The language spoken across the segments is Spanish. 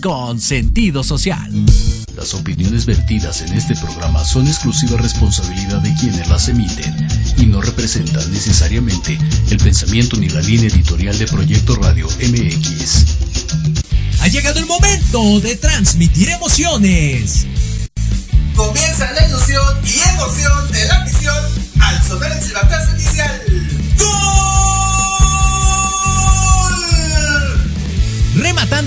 Con sentido social. Las opiniones vertidas en este programa son exclusiva responsabilidad de quienes las emiten y no representan necesariamente el pensamiento ni la línea editorial de Proyecto Radio MX. Ha llegado el momento de transmitir emociones. Comienza la ilusión y emoción de la misión al sonar el silbatazo inicial.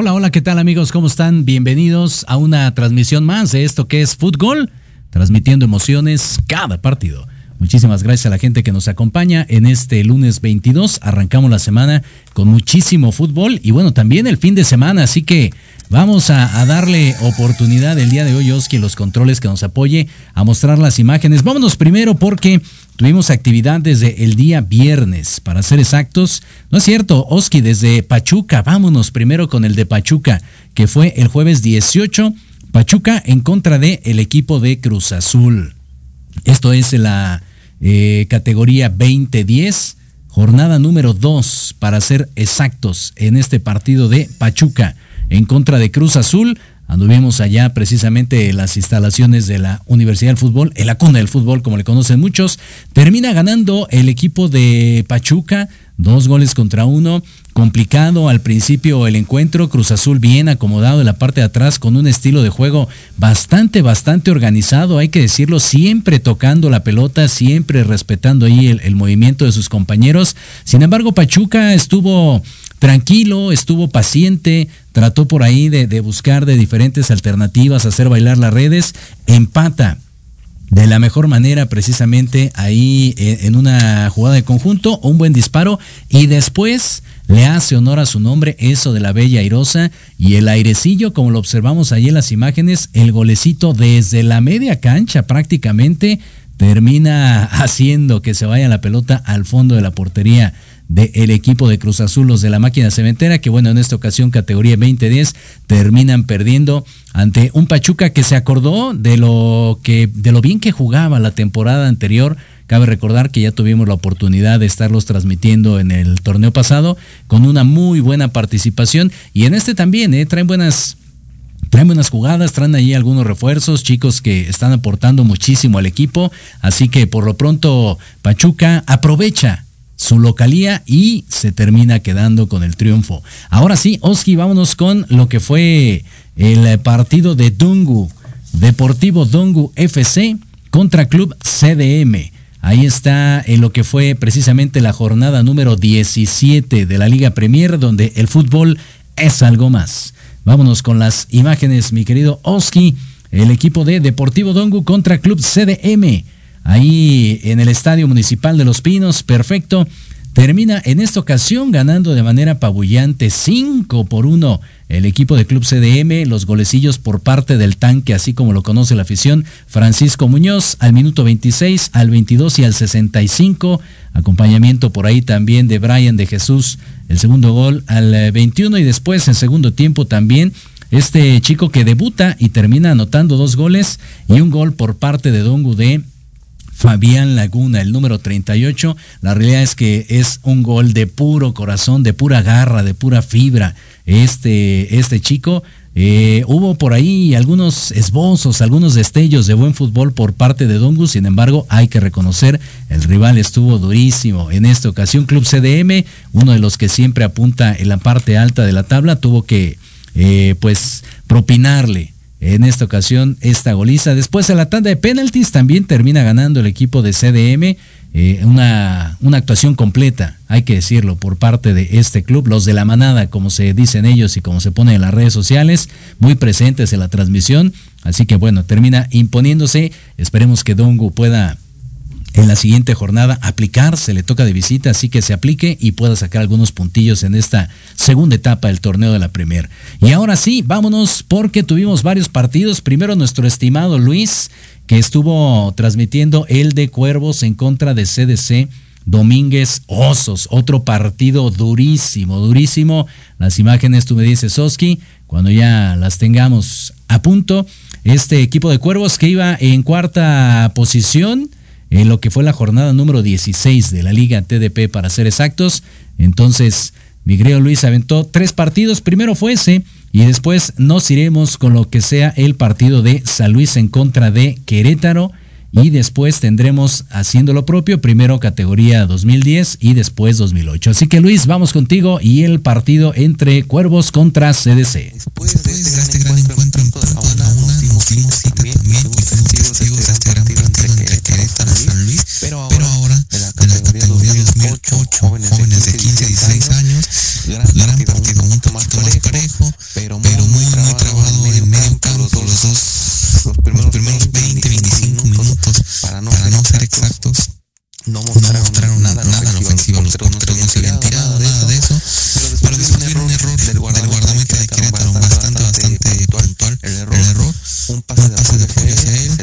Hola, hola, ¿qué tal amigos? ¿Cómo están? Bienvenidos a una transmisión más de esto que es Fútbol, transmitiendo emociones cada partido. Muchísimas gracias a la gente que nos acompaña en este lunes 22. Arrancamos la semana con muchísimo fútbol y bueno, también el fin de semana, así que vamos a, darle oportunidad el día de hoy, Oski, los controles que nos apoye a mostrar las imágenes. Vámonos primero porque tuvimos actividad desde el día viernes, para ser exactos. No es cierto, Oski, desde Pachuca, vámonos primero con el de Pachuca, que fue el jueves 18. Pachuca en contra de el equipo de Cruz Azul. Esto es la eh, categoría 2010, jornada número 2, para ser exactos, en este partido de Pachuca en contra de Cruz Azul. Anduvimos allá precisamente en las instalaciones de la Universidad del Fútbol, en la cuna del fútbol, como le conocen muchos. Termina ganando el equipo de Pachuca, dos goles contra uno. Complicado al principio el encuentro, Cruz Azul bien acomodado en la parte de atrás con un estilo de juego bastante, bastante organizado, hay que decirlo, siempre tocando la pelota, siempre respetando ahí el, movimiento de sus compañeros. Sin embargo, Pachuca estuvo tranquilo, estuvo paciente, trató por ahí de, buscar de diferentes alternativas, hacer bailar las redes, empata de la mejor manera precisamente ahí eh, en una jugada de conjunto, un buen disparo y después le hace honor a su nombre eso de la bella airosa y el airecillo como lo observamos ahí en las imágenes, el golecito desde la media cancha prácticamente termina haciendo que se vaya la pelota al fondo de la portería del equipo de Cruz Azul, los de la máquina cementera, que bueno, en esta ocasión categoría 2010 terminan perdiendo ante un Pachuca que se acordó de lo que de lo bien que jugaba la temporada anterior. Cabe recordar que ya tuvimos la oportunidad de estarlos transmitiendo en el torneo pasado con una muy buena participación y en este también eh, traen buenas Traen buenas jugadas, traen ahí algunos refuerzos, chicos que están aportando muchísimo al equipo. Así que por lo pronto Pachuca aprovecha su localía y se termina quedando con el triunfo. Ahora sí, Oski, vámonos con lo que fue el partido de Dungu, Deportivo Dungu FC contra Club CDM. Ahí está en lo que fue precisamente la jornada número 17 de la Liga Premier, donde el fútbol es algo más. Vámonos con las imágenes, mi querido Oski. El equipo de Deportivo Dongu contra Club CDM ahí en el Estadio Municipal de Los Pinos, perfecto. Termina en esta ocasión ganando de manera apabullante 5 por 1 el equipo de Club CDM, los golecillos por parte del tanque, así como lo conoce la afición, Francisco Muñoz al minuto 26, al 22 y al 65, acompañamiento por ahí también de Brian de Jesús, el segundo gol al 21 y después en segundo tiempo también este chico que debuta y termina anotando dos goles y un gol por parte de Don Gudé Fabián Laguna, el número 38. La realidad es que es un gol de puro corazón, de pura garra, de pura fibra. Este, este chico. Eh, hubo por ahí algunos esbozos, algunos destellos de buen fútbol por parte de Dongus, sin embargo hay que reconocer, el rival estuvo durísimo. En esta ocasión Club CDM, uno de los que siempre apunta en la parte alta de la tabla, tuvo que eh, pues propinarle en esta ocasión esta goliza. Después de la tanda de penaltis también termina ganando el equipo de CDM. Eh, una, una, actuación completa, hay que decirlo, por parte de este club, los de la manada, como se dicen ellos y como se pone en las redes sociales, muy presentes en la transmisión. Así que bueno, termina imponiéndose. Esperemos que Dongu pueda en la siguiente jornada aplicar, se le toca de visita, así que se aplique y pueda sacar algunos puntillos en esta segunda etapa del torneo de la Premier. Y ahora sí, vámonos porque tuvimos varios partidos. Primero nuestro estimado Luis, que estuvo transmitiendo el de Cuervos en contra de CDC. Domínguez Osos, otro partido durísimo, durísimo. Las imágenes tú me dices, Oski, cuando ya las tengamos a punto. Este equipo de Cuervos que iba en cuarta posición, en lo que fue la jornada número 16 de la Liga TDP para ser exactos. Entonces, Miguel Luis aventó tres partidos, primero fue ese y después nos iremos con lo que sea el partido de San Luis en contra de Querétaro y después tendremos haciendo lo propio, primero categoría 2010 y después 2008. Así que Luis, vamos contigo y el partido entre Cuervos contra CDC. Después de este gran encuentro en cita también y de este gran San Luis, pero ahora de la categoría 2008, jóvenes de 15 y 16 años, gran partido, un poquito más parejo, pero muy, muy trabado en medio campo, los dos, los primeros 20, 25 minutos, para no ser exactos, no mostraron, nada, nada en ofensiva, los porteros no se habían tirado, nada de eso, pero después vino un error del guardameta de Querétaro, bastante, bastante puntual, el error, un pase de hacia él,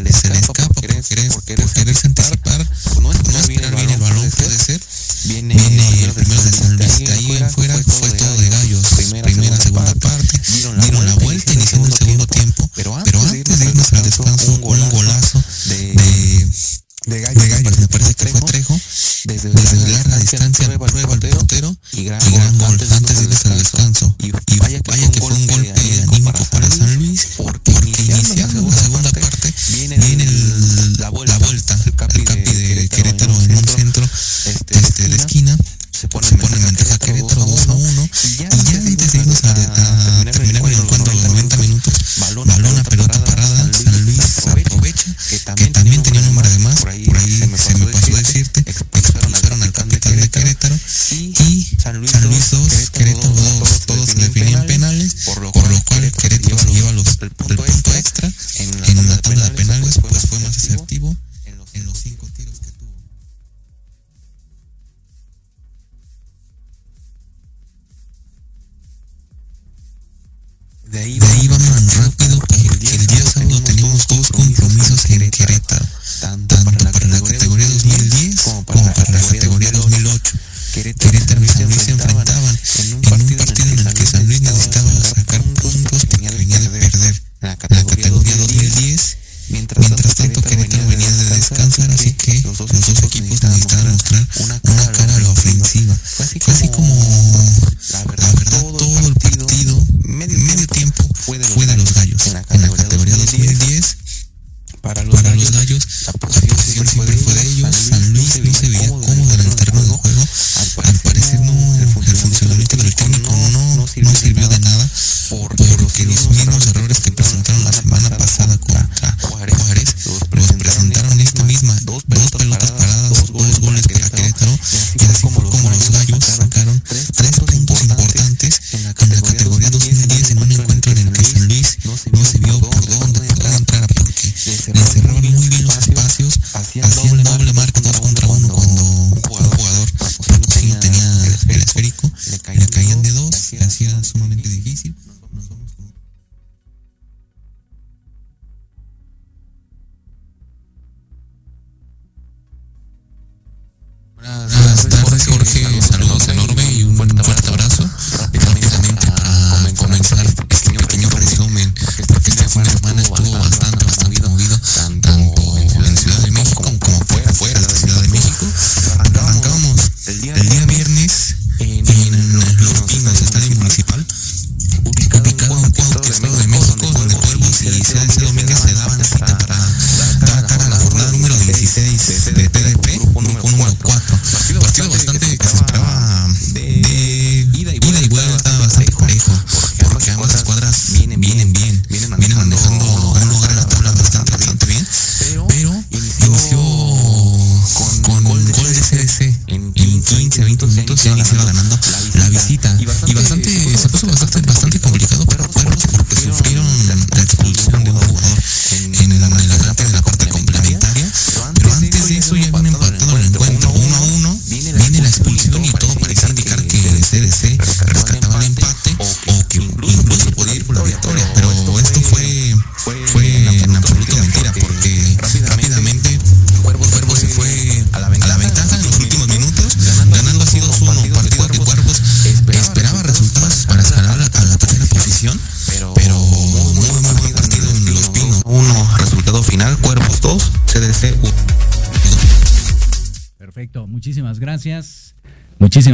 querer, anticipar, no esperar bien el balón puede ser, viene el primero de San Luis, de ahí en fuera fue todo de gallos, primera, segunda parte, dieron la vuelta iniciando el segundo tiempo, pero antes de irnos al descanso, un golazo decirte, expulsaron al capitán de Querétaro. Y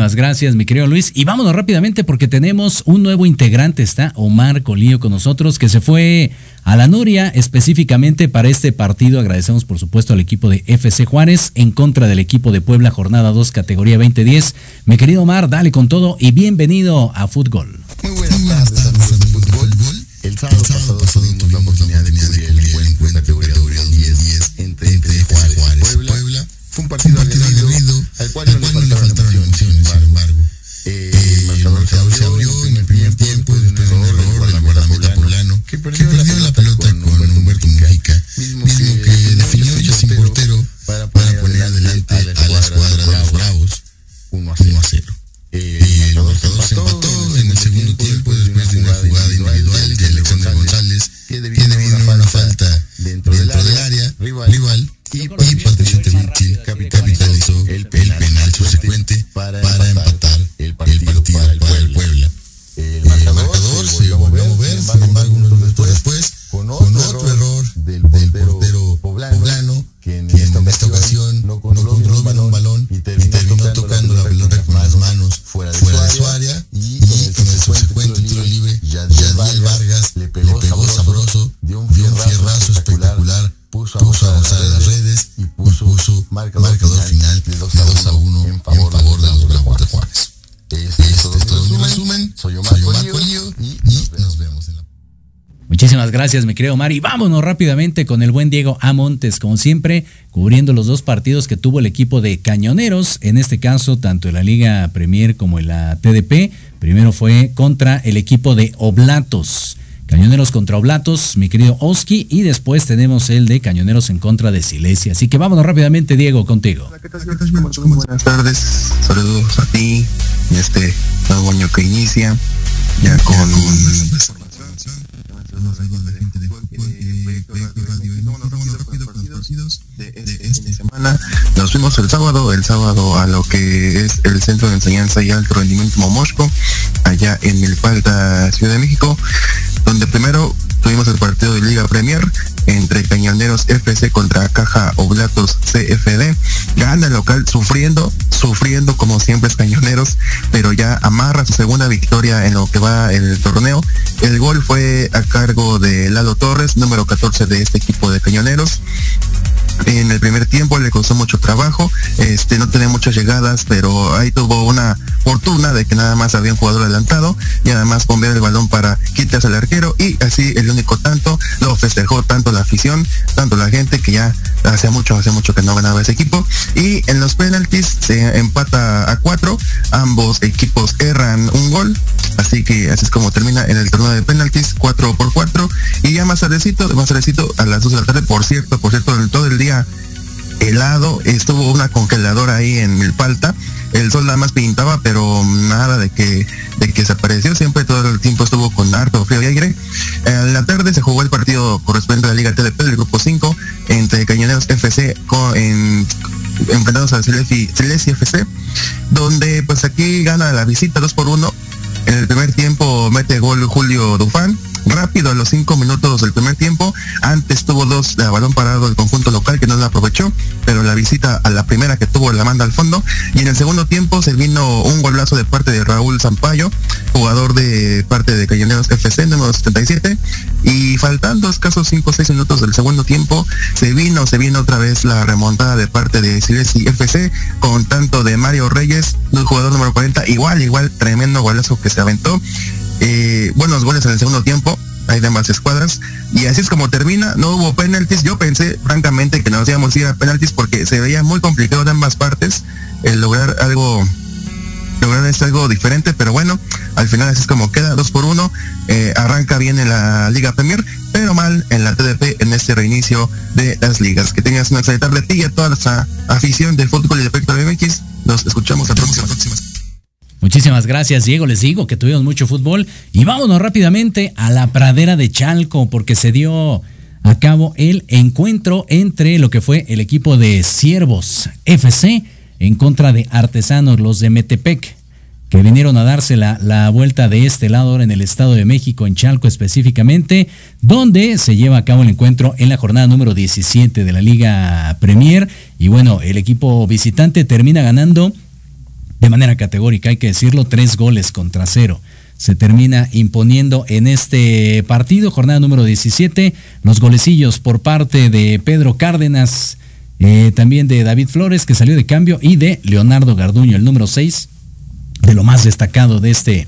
Gracias, mi querido Luis. Y vámonos rápidamente porque tenemos un nuevo integrante, está Omar Colío con nosotros, que se fue a la Noria específicamente para este partido. Agradecemos, por supuesto, al equipo de FC Juárez en contra del equipo de Puebla, jornada 2, categoría 2010. Mi querido Omar, dale con todo y bienvenido a Fútbol. Querido Omar. Y vámonos rápidamente con el buen Diego Amontes, como siempre, cubriendo los dos partidos que tuvo el equipo de Cañoneros, en este caso, tanto en la Liga Premier como en la TDP. Primero fue contra el equipo de Oblatos. Cañoneros contra Oblatos, mi querido Oski, y después tenemos el de Cañoneros en contra de Silesia. Así que vámonos rápidamente, Diego, contigo. Hola, ¿qué tal? Buenas tardes, saludos a ti y este nuevo año que inicia, ya con de esta semana. Nos fuimos el sábado, el sábado a lo que es el Centro de Enseñanza y Alto Rendimiento Momosco, allá en Milpalta, Ciudad de México, donde primero tuvimos el partido de Liga Premier entre Cañoneros FC contra Caja Oblatos CFD. Gana el local sufriendo, sufriendo como siempre es Cañoneros, pero ya amarra su segunda victoria en lo que va el torneo. El gol fue a cargo de Lalo Torres, número 14 de este equipo de Cañoneros en el primer tiempo le costó mucho trabajo, este no tenía muchas llegadas, pero ahí tuvo una fortuna de que nada más había un jugador adelantado y además bombear el balón para quitarse al arquero y así el único tanto lo festejó tanto la afición, tanto la gente que ya hace mucho, hace mucho que no ganaba ese equipo. Y en los penaltis se empata a cuatro, ambos equipos erran un gol, así que así es como termina en el torneo de penaltis, 4 por 4 y ya más tardecito, más tardecito a las 2 de la tarde, por cierto, por cierto, todo el día helado, estuvo una congeladora ahí en Milpalta, el sol nada más pintaba, pero nada de que, de que se apareció, siempre todo el tiempo estuvo con harto frío y aire. En la tarde se jugó el partido correspondiente a la Liga TDP del grupo 5 entre Cañoneros FC en, enfrentados a Celesi FC, donde pues aquí gana la visita 2 por 1. En el primer tiempo mete gol Julio Dufán, rápido a los cinco minutos del primer tiempo. Antes tuvo dos de balón parado el conjunto local que no la aprovechó, pero la visita a la primera que tuvo la manda al fondo. Y en el segundo tiempo se vino un golazo de parte de Raúl Zampayo, jugador de parte de Cañoneros FC, número 77. Y faltando escasos 5 o 6 minutos del segundo tiempo, se vino, se vino otra vez la remontada de parte de Silesi FC, con tanto de Mario Reyes, jugador número 40, igual, igual, tremendo golazo que se aventó eh, buenos goles en el segundo tiempo, hay de escuadras, y así es como termina, no hubo penaltis, yo pensé francamente que nos íbamos a ir a penaltis porque se veía muy complicado de ambas partes el lograr algo lograr es algo diferente, pero bueno, al final así es como queda, dos por uno, eh, arranca bien en la Liga Premier, pero mal en la TDP en este reinicio de las ligas. Que tengas una excelente tarde toda nuestra afición del fútbol y de Efecto MX, nos escuchamos la próxima. Muchísimas gracias, Diego. Les digo que tuvimos mucho fútbol. Y vámonos rápidamente a la pradera de Chalco, porque se dio a cabo el encuentro entre lo que fue el equipo de Siervos FC en contra de Artesanos, los de Metepec. que vinieron a darse la, la, vuelta de este lado ahora en el Estado de México, en Chalco específicamente, donde se lleva a cabo el encuentro en la jornada número 17 de la Liga Premier. Y bueno, el equipo visitante termina ganando de manera categórica, hay que decirlo, tres goles contra cero se termina imponiendo en este partido, jornada número 17, los golecillos por parte de Pedro Cárdenas, eh, también de David Flores, que salió de cambio, y de Leonardo Garduño, el número 6, de lo más destacado de este,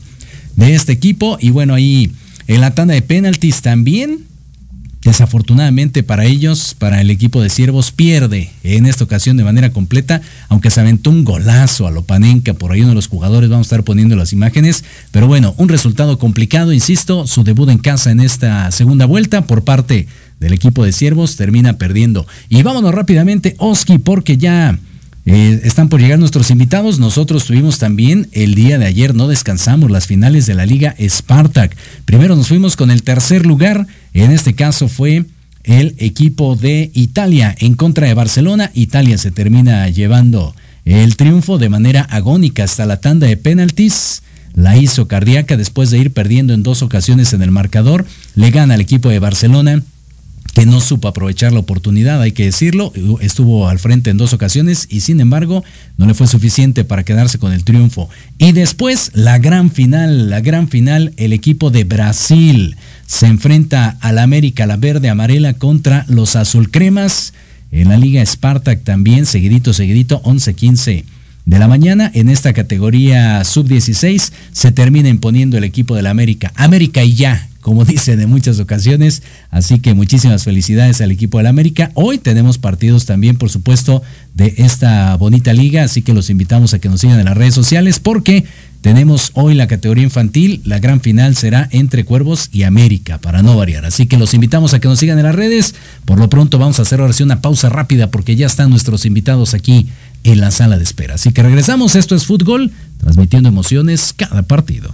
de este equipo. Y bueno, ahí en la tanda de penaltis también Desafortunadamente para ellos, para el equipo de Siervos, pierde en esta ocasión de manera completa, aunque se aventó un golazo a Lopanenka, por ahí uno de los jugadores, vamos a estar poniendo las imágenes, pero bueno, un resultado complicado, insisto, su debut en casa en esta segunda vuelta por parte del equipo de Siervos termina perdiendo. Y vámonos rápidamente, Oski, porque ya eh, están por llegar nuestros invitados. Nosotros tuvimos también el día de ayer, no descansamos, las finales de la Liga Spartak. Primero nos fuimos con el tercer lugar, en este caso fue el equipo de Italia en contra de Barcelona. Italia se termina llevando el triunfo de manera agónica hasta la tanda de penaltis. La hizo cardíaca después de ir perdiendo en dos ocasiones en el marcador. Le gana al equipo de Barcelona que no supo aprovechar la oportunidad, hay que decirlo, estuvo al frente en dos ocasiones y sin embargo no le fue suficiente para quedarse con el triunfo. Y después la gran final, la gran final, el equipo de Brasil se enfrenta al América, la verde amarela contra los azulcremas. En la Liga Spartak también, seguidito, seguidito, 11-15 de la mañana. En esta categoría sub-16 se termina imponiendo el equipo de la América. América y ya, como dicen en muchas ocasiones. Así que muchísimas felicidades al equipo del América. Hoy tenemos partidos también, por supuesto, de esta bonita liga, así que los invitamos a que nos sigan en las redes sociales porque tenemos hoy la categoría infantil, la gran final será entre Cuervos y América, para no variar. Así que los invitamos a que nos sigan en las redes. Por lo pronto vamos a hacer ahora sí una pausa rápida porque ya están nuestros invitados aquí en la sala de espera. Así que regresamos, esto es Fútbol, transmitiendo emociones cada partido.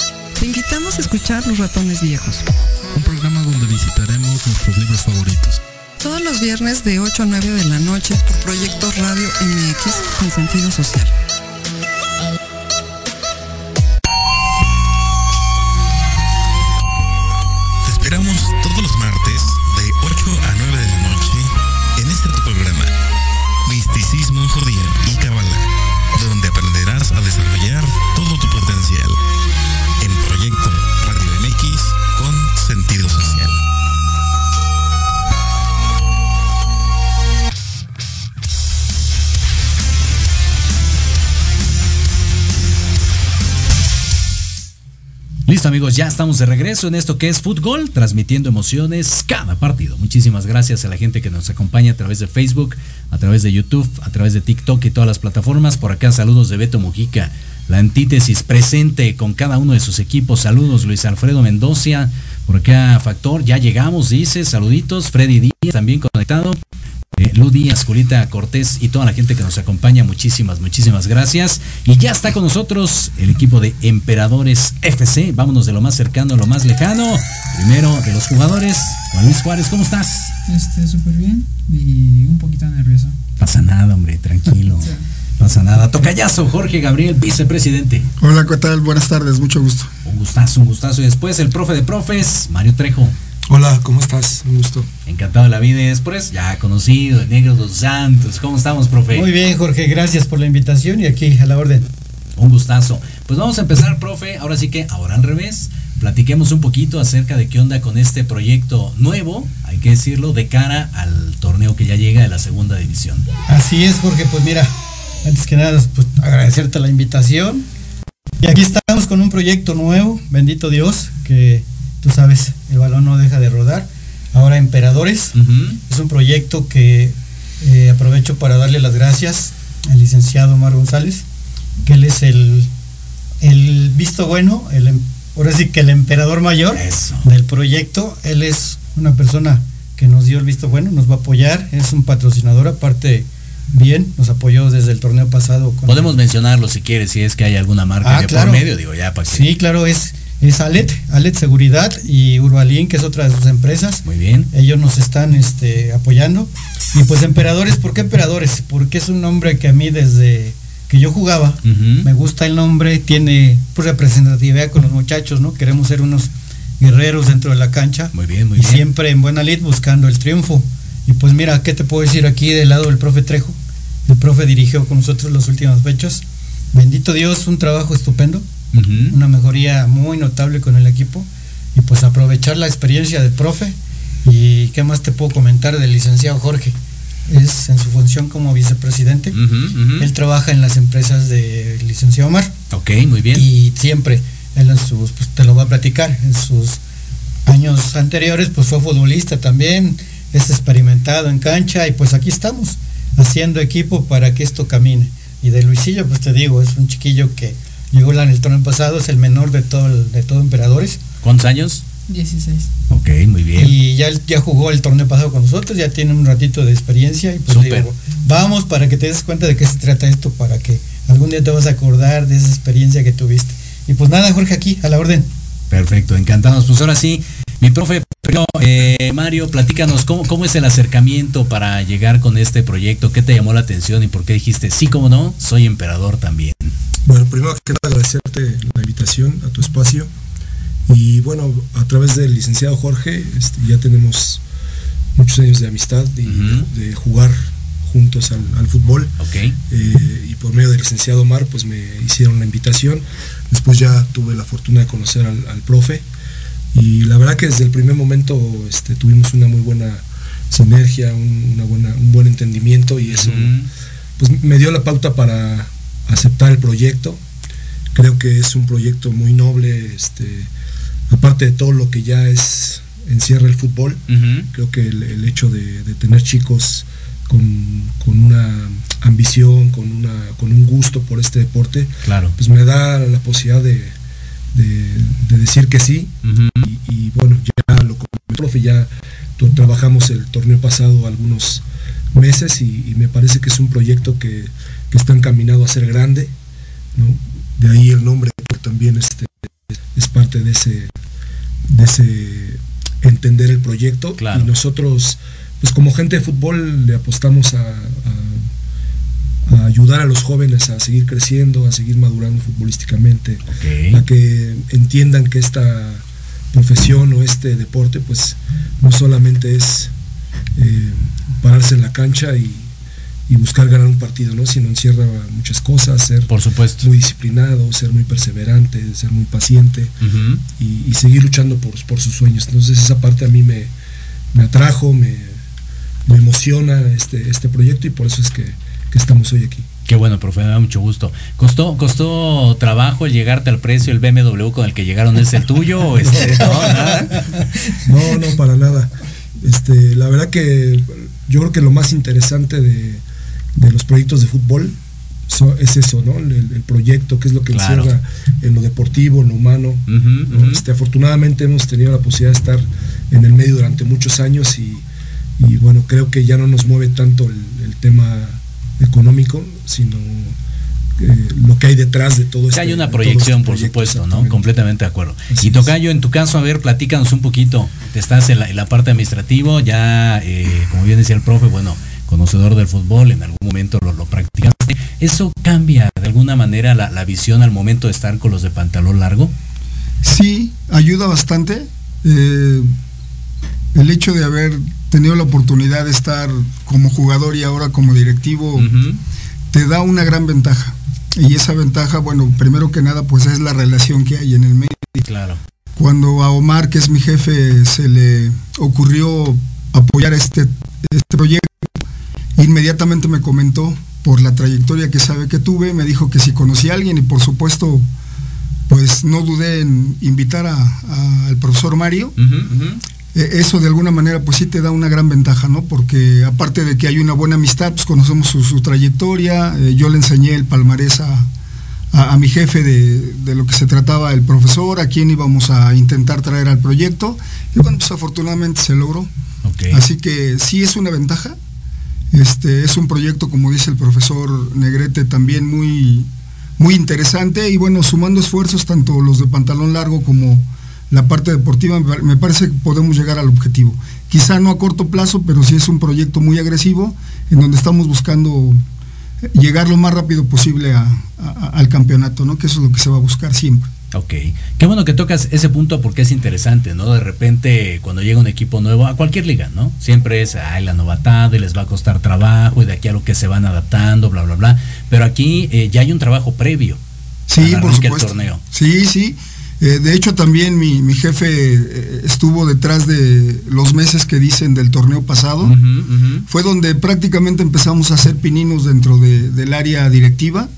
Te invitamos a escuchar Los Ratones Viejos. Un programa donde visitaremos nuestros libros favoritos. Todos los viernes de 8 a 9 de la noche por Proyecto Radio MX con sentido social. Ya estamos de regreso en esto que es fútbol, transmitiendo emociones cada partido. Muchísimas gracias a la gente que nos acompaña a través de Facebook, a través de YouTube, a través de TikTok y todas las plataformas. Por acá saludos de Beto Mujica, la antítesis presente con cada uno de sus equipos. Saludos Luis Alfredo Mendoza, por acá Factor, ya llegamos, dice, saluditos. Freddy Díaz también conectado. Eh, Lu Díaz, Julita Cortés y toda la gente que nos acompaña. Muchísimas, muchísimas gracias. Y ya está con nosotros el equipo de Emperadores FC. Vámonos de lo más cercano a lo más lejano. Primero de los jugadores, Juan Luis Juárez, ¿cómo estás? Este, súper bien y un poquito nervioso. Pasa nada, hombre, tranquilo. Pasa nada. Tocayazo, Jorge Gabriel, vicepresidente. Hola, ¿qué tal? Buenas tardes, mucho gusto. Un gustazo, un gustazo. Y después el profe de profes, Mario Trejo. Hola, ¿cómo estás? Un gusto. Encantado de la vida y después ya conocido, el negro dos santos. ¿Cómo estamos, profe? Muy bien, Jorge, gracias por la invitación y aquí a la orden. Un gustazo. Pues vamos a empezar, profe. Ahora sí que, ahora al revés. Platiquemos un poquito acerca de qué onda con este proyecto nuevo, hay que decirlo, de cara al torneo que ya llega de la segunda división. Así es, Jorge. Pues mira, antes que nada, pues agradecerte la invitación. Y aquí estamos con un proyecto nuevo, bendito Dios, que tú sabes, el balón no deja de rodar. Ahora Emperadores. Es un proyecto que eh, aprovecho para darle las gracias al licenciado Omar González, que él es el, el visto bueno, el, em, ahora sí que el emperador mayor del proyecto. Él es una persona que nos dio el visto bueno, nos va a apoyar, es un patrocinador aparte bien, nos apoyó desde el torneo pasado. Podemos mencionarlo si quieres, si es que hay alguna marca Ah, de claro. por medio, digo, ya para que... Sí, claro, es, es Alet, Alet Seguridad y Urbalín, que es otra de sus empresas. Muy bien. Ellos nos están este, apoyando. Y pues Emperadores, ¿por qué Emperadores? Porque es un nombre que a mí desde que yo jugaba, me gusta el nombre, tiene pues, representatividad con los muchachos, ¿no? Queremos ser unos guerreros dentro de la cancha. Muy bien, muy y bien. siempre en buena lid buscando el triunfo. Y pues mira, ¿qué te puedo decir aquí del lado del profe Trejo? El profe dirigió con nosotros las últimas fechas. Bendito Dios, un trabajo estupendo, una mejoría muy notable con el equipo. Y pues aprovechar la experiencia del profe. Y qué más te puedo comentar del licenciado Jorge. Es en su función como vicepresidente. Él trabaja en las empresas del licenciado Omar. Ok, muy bien. Y siempre, él en sus, pues, te lo va a platicar, en sus años anteriores, pues fue futbolista también, es experimentado en cancha y pues aquí estamos, haciendo equipo para que esto camine. Y de Luisillo, pues te digo, es un chiquillo que llegó en el torneo pasado, es el menor de todo, el- de todo Emperadores. ¿Cuántos años? 16. Ok, muy bien. Y ya, ya jugó el torneo pasado con nosotros, ya tiene un ratito de experiencia y pues digo, vamos para que te des cuenta de qué se trata esto, para que algún día te vas a acordar de esa experiencia que tuviste. Y pues nada, Jorge, aquí, a la orden. Perfecto, encantados. Pues ahora sí, mi profe, eh, Mario, platícanos, ¿cómo, ¿cómo es el acercamiento para llegar con este proyecto? ¿Qué te llamó la atención y por qué dijiste, sí, como no, soy emperador también? Bueno, primero que nada agradecerte la invitación a tu espacio. Y bueno, a través del licenciado Jorge este, ya tenemos muchos años de amistad y de, de jugar juntos al, al fútbol. Ok. Eh, y por medio del licenciado Omar, pues me hicieron la invitación. Después ya tuve la fortuna de conocer al, al profe. Y la verdad que desde el primer momento este, tuvimos una muy buena sinergia, un, una buena, un buen entendimiento y eso pues, me dio la pauta para aceptar el proyecto. Creo que es un proyecto muy noble, este, aparte de todo lo que ya es encierra el fútbol. Creo que el, el hecho de, de tener chicos con, con una ambición, con, una, con un gusto por este deporte, Claro. pues me da la posibilidad de, de- de decir que sí. y, y bueno, ya lo profe, ya trabajamos el torneo pasado algunos meses y, y me parece que es un proyecto que, que está encaminado a ser grande. ¿no? De ahí el nombre que también este, es parte de ese, de ese entender el proyecto. Y nosotros, pues como gente de fútbol, le apostamos a, a- a ayudar a los jóvenes a seguir creciendo, a seguir madurando futbolísticamente, a que entiendan que esta profesión o este deporte, pues no solamente es eh, pararse en la cancha y, y buscar ganar un partido, ¿no? Sino encierra muchas cosas, ser Por supuesto. muy disciplinado, ser muy perseverante, ser muy paciente y, y seguir luchando por, por sus sueños. Entonces esa parte a mí me, me atrajo, me, me emociona este, este proyecto y por eso es que, que estamos hoy aquí. Qué bueno, profe, me da mucho gusto. ¿Costó, ¿Costó trabajo el llegarte al precio? ¿El BMW con el que llegaron es el tuyo? o este, no, nada? No, no, para nada. Este, la verdad que yo creo que lo más interesante de, de los proyectos de fútbol so- es eso, ¿no? El, el proyecto, que es lo que Claro. encierra en lo deportivo, en lo humano. ¿no? Este, afortunadamente hemos tenido la posibilidad de estar en el medio durante muchos años y, y bueno, creo que ya no nos mueve tanto el, el tema económico, sino eh, lo que hay detrás de todo esto. hay una proyección, por supuesto, ¿no? Completamente de acuerdo. Así y Tocayo, en tu caso, a ver, platícanos un poquito. Te estás en la, en la parte administrativo, ya, eh, como bien decía el profe, bueno, conocedor del fútbol, en algún momento lo, lo practicaste. ¿Eso cambia de alguna manera la, la visión al momento de estar con los de pantalón largo? Sí, ayuda bastante. Eh, el hecho de haber tenido la oportunidad de estar como jugador y ahora como directivo te da una gran ventaja. Y esa ventaja, bueno, primero que nada, pues es la relación que hay en el medio. Claro. Cuando a Omar, que es mi jefe, se le ocurrió apoyar este, este proyecto, inmediatamente me comentó por la trayectoria que sabe que tuve, me dijo que si conocía a alguien y por supuesto, pues no dudé en invitar a- al profesor Mario. Eh, Eso de alguna manera pues sí te da una gran ventaja, ¿no? Porque aparte de que hay una buena amistad, pues conocemos su, su trayectoria, eh, yo le enseñé el palmarés a, a- a mi jefe de, de lo que se trataba el profesor, a quién íbamos a intentar traer al proyecto, y bueno, pues afortunadamente se logró. Así que sí es una ventaja, este, es un proyecto, como dice el profesor Negrete, también muy, muy interesante y bueno, sumando esfuerzos, tanto los de pantalón largo como la parte deportiva, me pa- me parece que podemos llegar al objetivo. Quizá no a corto plazo, pero sí es un proyecto muy agresivo en donde estamos buscando llegar lo más rápido posible al campeonato, ¿no? Que eso es lo que se va a buscar siempre. Ok, qué bueno que tocas ese punto porque es interesante, ¿no? De repente cuando llega un equipo nuevo a cualquier liga, ¿no? Siempre es, ay, la novatada y les va a costar trabajo y de aquí a lo que se van adaptando, bla, bla, bla. Pero aquí eh, ya hay un trabajo previo. Sí, por supuesto. torneo. Sí, sí. Eh, de hecho, también mi, mi jefe eh, estuvo detrás de los meses que dicen del torneo pasado. Fue donde prácticamente empezamos a hacer pininos dentro de- del área directiva.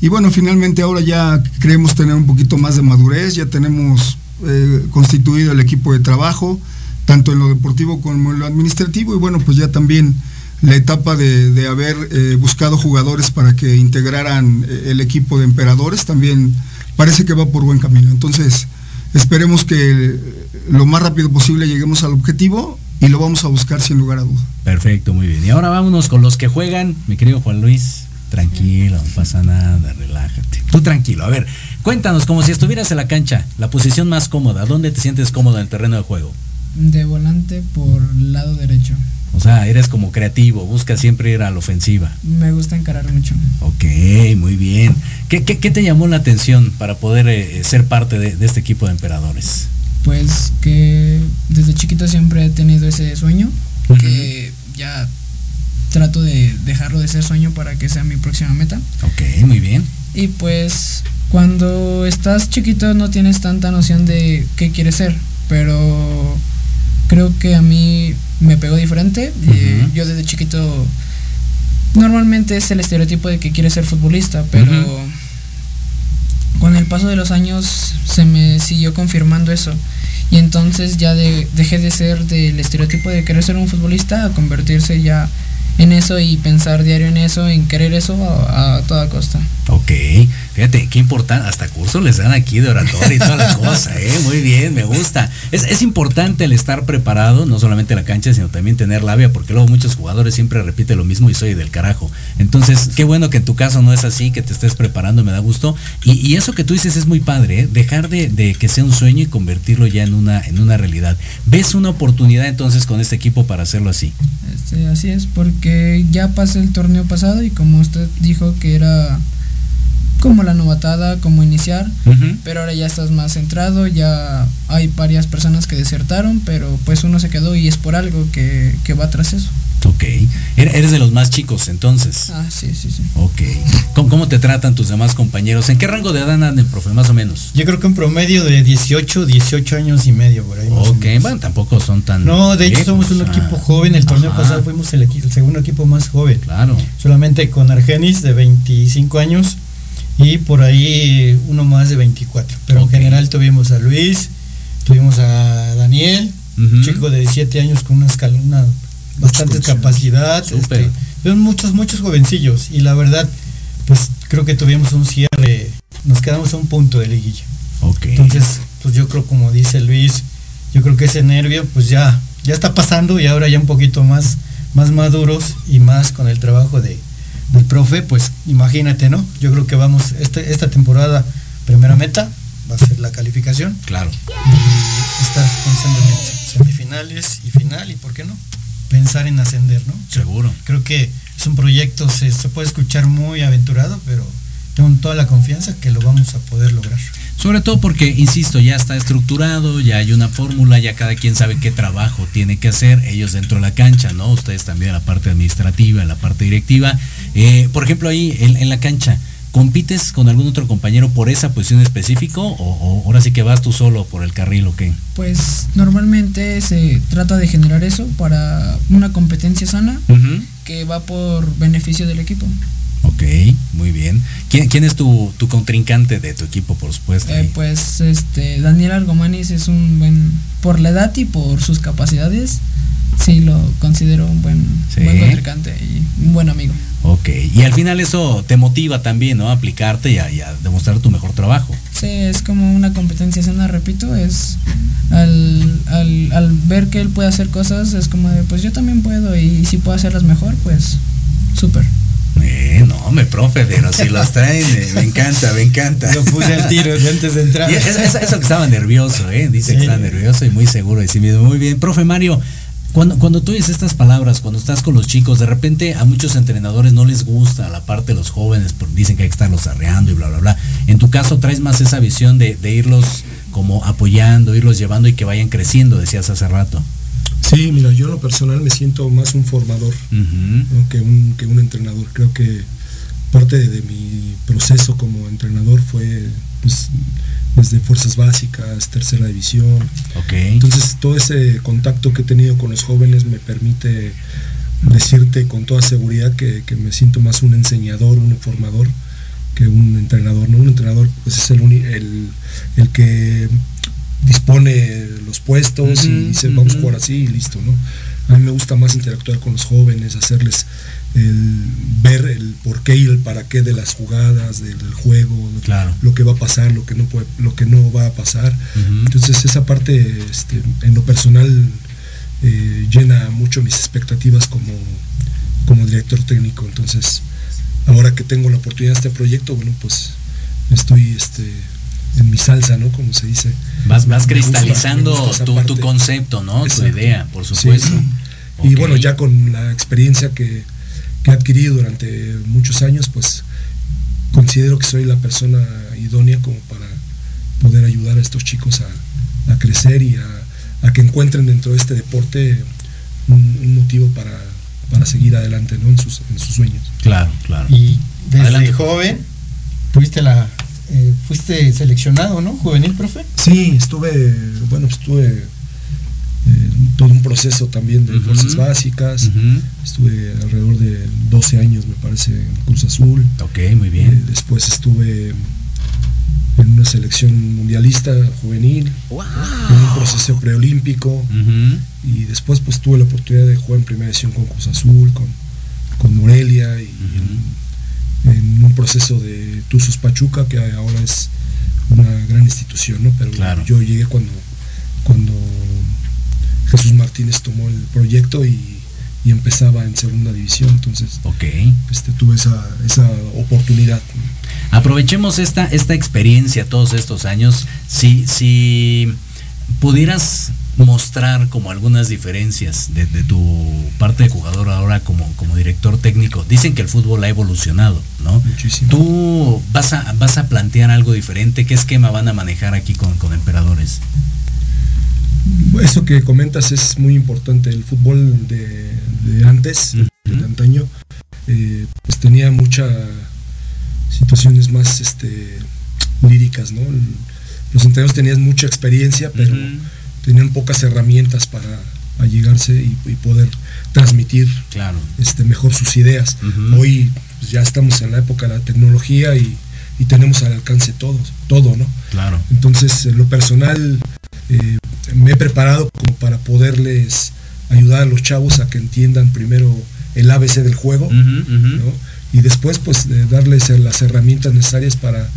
Y bueno, finalmente ahora ya creemos tener un poquito más de madurez, ya tenemos eh, constituido el equipo de trabajo, tanto en lo deportivo como en lo administrativo, y bueno, pues ya también la etapa de, de haber eh, buscado jugadores para que integraran el equipo de emperadores también parece que va por buen camino. Entonces, esperemos que lo más rápido posible lleguemos al objetivo y lo vamos a buscar sin lugar a duda. Perfecto, muy bien. Y ahora vámonos con los que juegan, mi querido Juan Luis. Tranquilo, no pasa nada, relájate. Tú tranquilo, a ver, cuéntanos como si estuvieras en la cancha, la posición más cómoda, ¿dónde te sientes cómodo en el terreno de juego? De volante por lado derecho. O sea, eres como creativo, buscas siempre ir a la ofensiva. Me gusta encarar mucho. Ok, muy bien. ¿Qué, qué- qué te llamó la atención para poder eh, ser parte de, de este equipo de emperadores? Pues que desde chiquito siempre he tenido ese sueño, que ya trato de dejarlo de ser sueño para que sea mi próxima meta. Ok, muy bien. Y pues cuando estás chiquito no tienes tanta noción de qué quieres ser, pero creo que a mí me pegó diferente. Eh, yo desde chiquito normalmente es el estereotipo de que quieres ser futbolista, pero con el paso de los años se me siguió confirmando eso. Y entonces ya de- dejé de ser del estereotipo de querer ser un futbolista a convertirse ya en eso y pensar diario en eso, en querer eso a, a toda costa. Ok, fíjate, qué importante, hasta cursos les dan aquí de oratoria y toda la cosa, ¿eh? Muy bien, me gusta. Es, es importante el estar preparado, no solamente en la cancha, sino también tener labia, porque luego muchos jugadores siempre repiten lo mismo y soy del carajo. Entonces, qué bueno que en tu caso no es así, que te estés preparando, me da gusto. Y, y eso que tú dices es muy padre, ¿eh? Dejar de, de que sea un sueño y convertirlo ya en una, en una realidad. ¿Ves una oportunidad entonces con este equipo para hacerlo así? Este, así es, porque ya pasé el torneo pasado y como usted dijo que era como la novatada, como iniciar, pero ahora ya estás más centrado, ya hay varias personas que desertaron, pero pues uno se quedó y es por algo que, que va tras eso. Ok, Eres de los más chicos entonces. Ah, sí, sí, sí. Ok. ¿Cómo, cómo te tratan tus demás compañeros? ¿En qué rango de edad andan, profe, más o menos? Yo creo que un promedio de 18, 18 años y medio por ahí. más o Ok, bueno, tampoco son tan. No, de hecho viejos, somos un ah. equipo joven. El torneo Ajá. pasado fuimos el, el segundo equipo más joven. Claro. Solamente con Argenis de 25 años y por ahí uno más de 24. Pero en general tuvimos a Luis, tuvimos a Daniel, un chico de 17 años con una escala, una bastante capacidad. Este, muchos, muchos jovencillos y la verdad, pues creo que tuvimos un cierre, nos quedamos a un punto de liguilla. Ok. Entonces, pues yo creo como dice Luis, yo creo que ese nervio pues ya ya está pasando y ahora ya un poquito más, más maduros y más con el trabajo de, del profe, pues imagínate, ¿no? Yo creo que vamos, este, esta temporada, primera meta, va a ser la calificación. Claro. Y estar pensando en semifinales y final, y por qué no, pensar en ascender, ¿no? Seguro. Creo que es un proyecto, se, se puede escuchar muy aventurado, pero tengo toda la confianza que lo vamos a poder lograr. Sobre todo porque, insisto, ya está estructurado, ya hay una fórmula, ya cada quien sabe qué trabajo tiene que hacer, ellos dentro de la cancha, ¿no? Ustedes también en la parte administrativa, en la parte directiva. Eh, por ejemplo, ahí en, en, la cancha, ¿compites con algún otro compañero por esa posición específico o, o, ahora sí que vas tú solo por el carril o qué? Pues normalmente se trata de generar eso para una competencia sana uh -huh. que va por beneficio del equipo. Ok, muy bien. ¿Quién, quién es tu, tu, contrincante de tu equipo, por supuesto? Eh, pues este Daniel Argomanis es un buen, por la edad y por sus capacidades, sí lo considero un buen, sí. buen contrincante y un buen amigo. Ok, y al final eso te motiva también, ¿no? A aplicarte y a, y a demostrar tu mejor trabajo. Sí, es como una competencia sana, repito, es al, al, al ver que él puede hacer cosas, es como de, pues yo también puedo y si puedo hacerlas mejor, pues súper. Eh, no, me profe, pero si los traen, eh, me encanta, me encanta. Lo puse al tiro antes de entrar. Y eso, eso, eso, que estaba nervioso, ¿eh? Dice sí. que está nervioso y muy seguro de sí mismo. Muy bien, profe Mario. Cuando, cuando tú dices estas palabras, cuando estás con los chicos, de repente a muchos entrenadores no les gusta la parte de los jóvenes, porque dicen que hay que estarlos arreando y bla, bla, bla. En tu caso traes más esa visión de, de irlos como apoyando, irlos llevando y que vayan creciendo, decías hace rato. Sí, mira, yo en lo personal me siento más un formador uh -huh. ¿no? que, un, que un entrenador. Creo que parte de, de, mi proceso como entrenador fue pues, desde fuerzas básicas, tercera división. Okay. Entonces todo ese contacto que he tenido con los jóvenes me permite decirte con toda seguridad que, que me siento más un enseñador, un formador que un entrenador. ¿no? Un entrenador pues, es el, el, el que dispone los puestos uh -huh, y dice vamos a jugar así y listo, ¿no? A mí me gusta más interactuar con los jóvenes, hacerles el ver el porqué y el para qué de las jugadas, del, del juego, claro. lo que va a pasar, lo que no puede, lo que no va a pasar. Uh -huh. Entonces esa parte, este, en lo personal, eh, llena mucho mis expectativas como, como director técnico. Entonces, ahora que tengo la oportunidad de este proyecto, bueno, pues estoy este, en mi salsa, ¿no? Como se dice. Vas, vas cristalizando gusta, tu, tu, concepto, ¿no? Exacto. Tu idea, por supuesto. Sí. Okay. Y bueno, ya con la experiencia que, que, he adquirido durante muchos años, pues considero que soy la persona idónea como para poder ayudar a estos chicos a, a crecer y a, a, que encuentren dentro de este deporte un, un motivo para, para, seguir adelante, ¿no? En sus, en sus sueños. Claro, claro. Y desde adelante. joven tuviste la eh, fuiste seleccionado, ¿no? Juvenil, profe. Sí, estuve, bueno, estuve eh, todo un proceso también de uh -huh. fuerzas básicas. Uh -huh. Estuve alrededor de 12 años, me parece, en Cruz Azul. Ok, muy bien. Eh, después estuve en una selección mundialista juvenil, wow. en un proceso preolímpico. Uh -huh. Y después pues tuve la oportunidad de jugar en primera edición con Cruz Azul, con, con Morelia y en, en un proceso de Tuzos Pachuca, que ahora es una gran institución, ¿no? Pero claro. yo llegué cuando, cuando Jesús Martínez tomó el proyecto y, y empezaba en segunda división, entonces okay. este, tuve esa, esa oportunidad. Aprovechemos esta, esta experiencia todos estos años. Si, si pudieras mostrar como algunas diferencias de, de, tu parte de jugador ahora como, como director técnico. Dicen que el fútbol ha evolucionado, ¿no? Muchísimo. ¿Tú vas a, vas a plantear algo diferente? ¿Qué esquema van a manejar aquí con, con Emperadores? Eso que comentas es muy importante. El fútbol de, de antes, uh -huh. de antaño, eh, pues tenía muchas situaciones más este, líricas, ¿no? Los entrenadores tenían mucha experiencia, pero uh -huh tenían pocas herramientas para allegarse y, y poder transmitir claro. este, mejor sus ideas. Uh -huh. Hoy pues, ya estamos en la época de la tecnología y, y, tenemos al alcance todo, todo, ¿no? Claro. Entonces, en lo personal, eh, me he preparado como para poderles ayudar a los chavos a que entiendan primero el ABC del juego, uh -huh, uh -huh. ¿no? Y después, pues, de darles las herramientas necesarias para,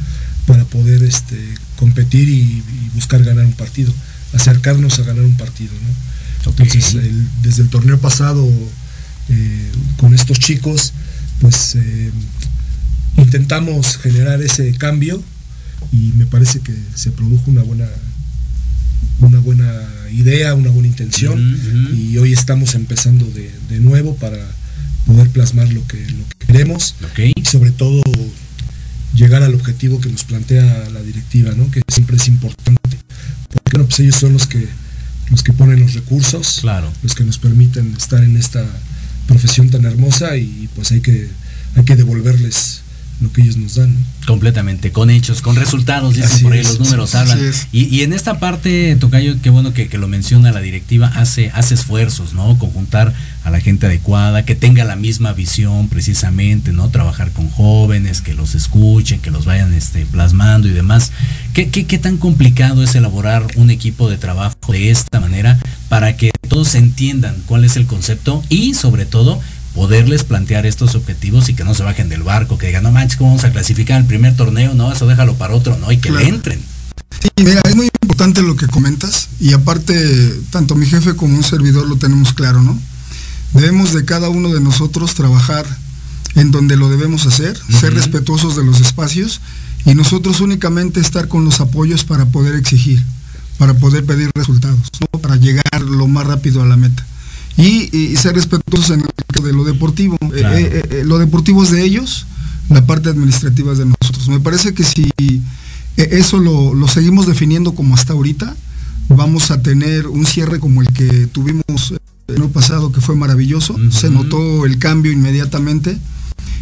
para poder este, competir y, y buscar ganar un partido acercarnos a ganar un partido, ¿no? Entonces, el- desde el torneo pasado, eh, con estos chicos, pues eh, intentamos generar ese cambio y me parece que se produjo una buena una buena idea, una buena intención y hoy estamos empezando de, de nuevo para poder plasmar lo que, lo que queremos y sobre todo llegar al objetivo que nos plantea la directiva, ¿no? que siempre es importante, porque bueno, pues ellos son los que los que ponen los recursos, Claro. los que nos permiten estar en esta profesión tan hermosa y pues hay que hay que devolverles lo que ellos nos dan. ¿no? Completamente, con hechos, con resultados, dicen Así por ahí, es, los números sí, hablan. Y, y en esta parte, Tocayo, qué bueno que, que lo menciona la directiva, hace, hace esfuerzos, ¿no? Conjuntar a la gente adecuada, que tenga la misma visión precisamente, ¿no? Trabajar con jóvenes, que los escuchen, que los vayan este, plasmando y demás. ¿Qué, qué, qué tan complicado es elaborar un equipo de trabajo de esta manera para que todos entiendan cuál es el concepto y sobre todo poderles plantear estos objetivos y que no se bajen del barco, que digan, no manches, ¿cómo vamos a clasificar el primer torneo? No, eso déjalo para otro, ¿no? Y que le entren. Sí, mira, es muy importante lo que comentas y aparte, tanto mi jefe como un servidor lo tenemos claro, ¿no? Debemos de cada uno de nosotros trabajar en donde lo debemos hacer, ser respetuosos de los espacios y nosotros únicamente estar con los apoyos para poder exigir, para poder pedir resultados, ¿no? para llegar lo más rápido a la meta. Y, y ser respetuosos en el de lo deportivo. Eh, Claro. eh, eh, lo deportivo es de ellos, la parte administrativa es de nosotros. Me parece que si eso lo, lo seguimos definiendo como hasta ahorita, vamos a tener un cierre como el que tuvimos el año pasado, que fue maravilloso. Se notó el cambio inmediatamente.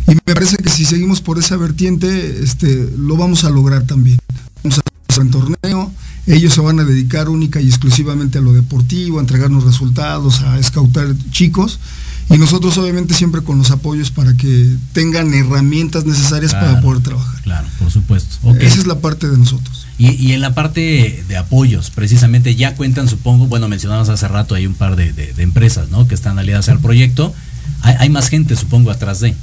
Y me parece que si seguimos por esa vertiente, este, lo vamos a lograr también. Un torneo, ellos se van a dedicar única y exclusivamente a lo deportivo, a entregarnos resultados, a escautar chicos. Y nosotros obviamente siempre con los apoyos para que tengan herramientas necesarias para poder trabajar. Claro, por supuesto. Esa es la parte de nosotros. Y, y en la parte de apoyos, precisamente ya cuentan, supongo, bueno, mencionamos hace rato, hay un par de, de- de empresas, ¿no? Que están aliadas al proyecto. Hay, hay más gente, supongo, atrás de.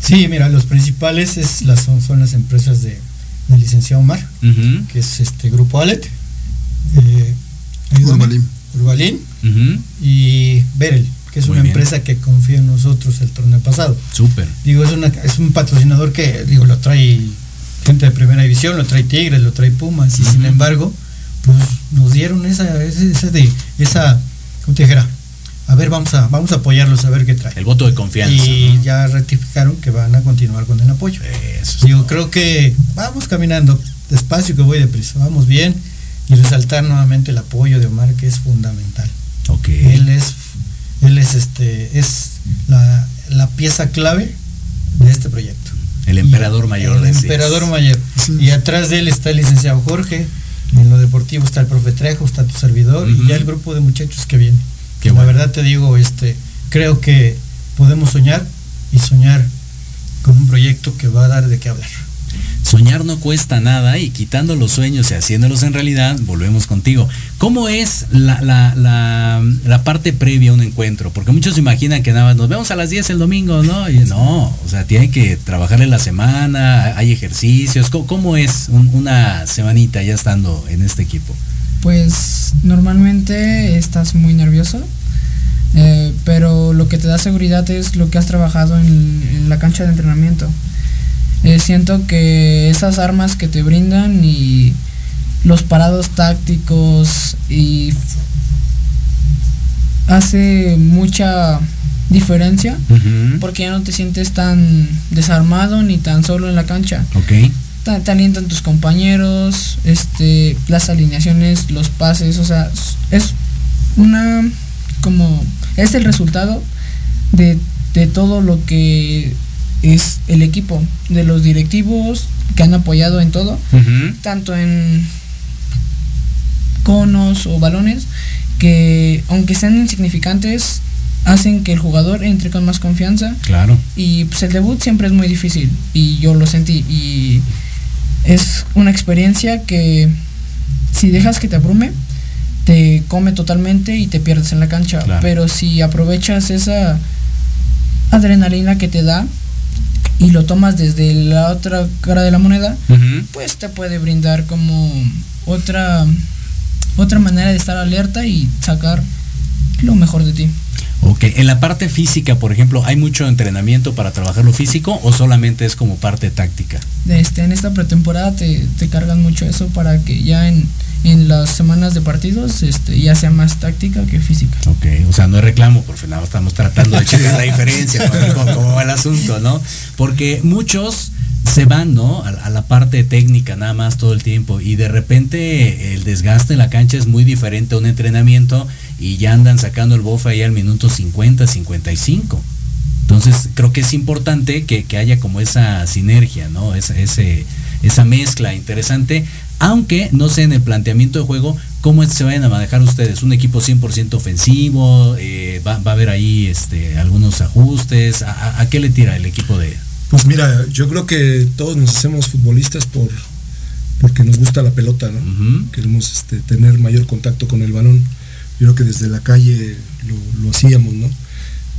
Sí, mira, los principales es las, son, son las empresas de, del licenciado Omar, que es este Grupo Alet, eh, Urbalín. Urbalín ujú, y Berel, que es Muy una bien. empresa que confía en nosotros el torneo pasado. Súper. Digo, es, una, es un patrocinador que, digo, lo trae gente de primera división, lo trae Tigres, lo trae Pumas, y sin embargo, pues nos dieron esa, ese de, esa, ¿cómo te dijera? A ver, vamos a, vamos a apoyarlos a ver qué trae. El voto de confianza. Y ¿no? ya rectificaron que van a continuar con el apoyo. Eso todo. creo que vamos caminando despacio que voy deprisa, vamos bien y resaltar nuevamente el apoyo de Omar que es fundamental. Ok. Él es, él es este, es la, la pieza clave de este proyecto. El emperador mayor. El decías. emperador mayor. Y atrás de él está el licenciado Jorge. En lo deportivo está el profe Trejo, está tu servidor y ya el grupo de muchachos que viene. Qué la bueno. verdad te digo, este, creo que podemos soñar y soñar con un proyecto que va a dar de qué hablar. Soñar no cuesta nada y quitando los sueños y haciéndolos en realidad, volvemos contigo. ¿Cómo es la, la, la, la parte previa a un encuentro? Porque muchos se imaginan que nada más nos vemos a las 10 el domingo, ¿no? No, o sea, tiene que trabajar en la semana, hay ejercicios. ¿Cómo, cómo es un- una semanita ya estando en este equipo? Pues normalmente estás muy nervioso, eh, pero lo que te da seguridad es lo que has trabajado en, en la cancha de entrenamiento. Eh, siento que esas armas que te brindan y los parados tácticos y hace mucha diferencia porque ya no te sientes tan desarmado ni tan solo en la cancha Ok. Te, alientan tus compañeros, este, las alineaciones, los pases, o sea, es una como es el resultado de, de todo lo que es el equipo, de los directivos que han apoyado en todo, tanto en conos o balones, que aunque sean insignificantes, hacen que el jugador entre con más confianza Claro. y pues el debut siempre es muy difícil y yo lo sentí y es una experiencia que si dejas que te abrume, te come totalmente y te pierdes en la cancha. Claro. Pero si aprovechas esa adrenalina que te da y lo tomas desde la otra cara de la moneda, pues te puede brindar como otra otra manera de estar alerta y sacar lo mejor de ti. Ok, en la parte física, por ejemplo, ¿hay mucho entrenamiento para trabajar lo físico o solamente es como parte táctica? Este, en esta pretemporada te, te cargan mucho eso para que ya en, en las semanas de partidos este, ya sea más táctica que física. Ok, o sea, no es reclamo, porque nada, estamos tratando de checar la diferencia, cómo va el asunto, ¿no? Porque muchos se van, ¿no? A, la parte técnica nada más todo el tiempo y de repente el desgaste en la cancha es muy diferente a un entrenamiento y ya andan sacando el bofe ahí al minuto 50, 55. Entonces creo que es importante que, que haya como esa sinergia, ¿no? Esa, esa mezcla interesante, aunque no sé en el planteamiento de juego cómo se vayan a manejar ustedes. Un equipo 100% ofensivo, eh, va, va, a haber ahí este, algunos ajustes. ¿A, ¿A, qué le tira el equipo de, pues mira, yo creo que todos nos hacemos futbolistas por porque nos gusta la pelota, ¿no? Uh -huh. Queremos este, tener mayor contacto con el balón. Yo creo que desde la calle lo, lo, hacíamos, ¿no?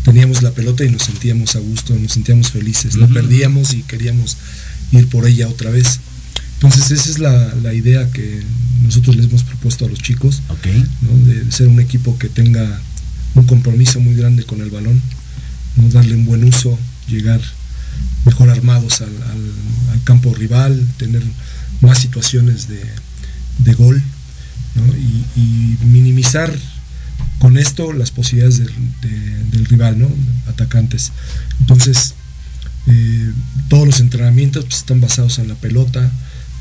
Teníamos la pelota y nos sentíamos a gusto, nos sentíamos felices. Uh -huh. La perdíamos y queríamos ir por ella otra vez. Entonces esa es la, la idea que nosotros les hemos propuesto a los chicos, okay. ¿no? de, de, ser un equipo que tenga un compromiso muy grande con el balón, ¿no? darle un buen uso, llegar mejor armados al, al, al, campo rival, tener más situaciones de, de gol ¿no? y, y, minimizar con esto las posibilidades de, de, del rival, ¿no? atacantes. Entonces, eh, todos los entrenamientos pues, están basados en la pelota,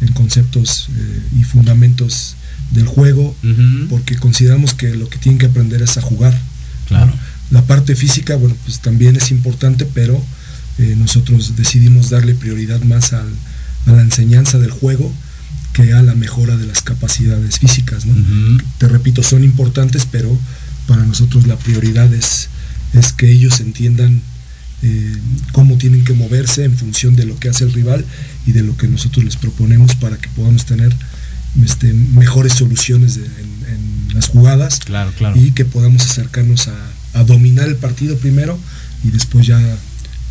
en conceptos eh, y fundamentos del juego, uh -huh. porque consideramos que lo que tienen que aprender es a jugar. Claro. ¿no? La parte física, bueno, pues también es importante, pero eh, nosotros decidimos darle prioridad más al, a la enseñanza del juego que a la mejora de las capacidades físicas. ¿no? Uh -huh. Te repito, son importantes, pero para nosotros la prioridad es, es que ellos entiendan eh, cómo tienen que moverse en función de lo que hace el rival y de lo que nosotros les proponemos para que podamos tener este, mejores soluciones de, en, en, las jugadas claro, claro. y que podamos acercarnos a, a dominar el partido primero y después ya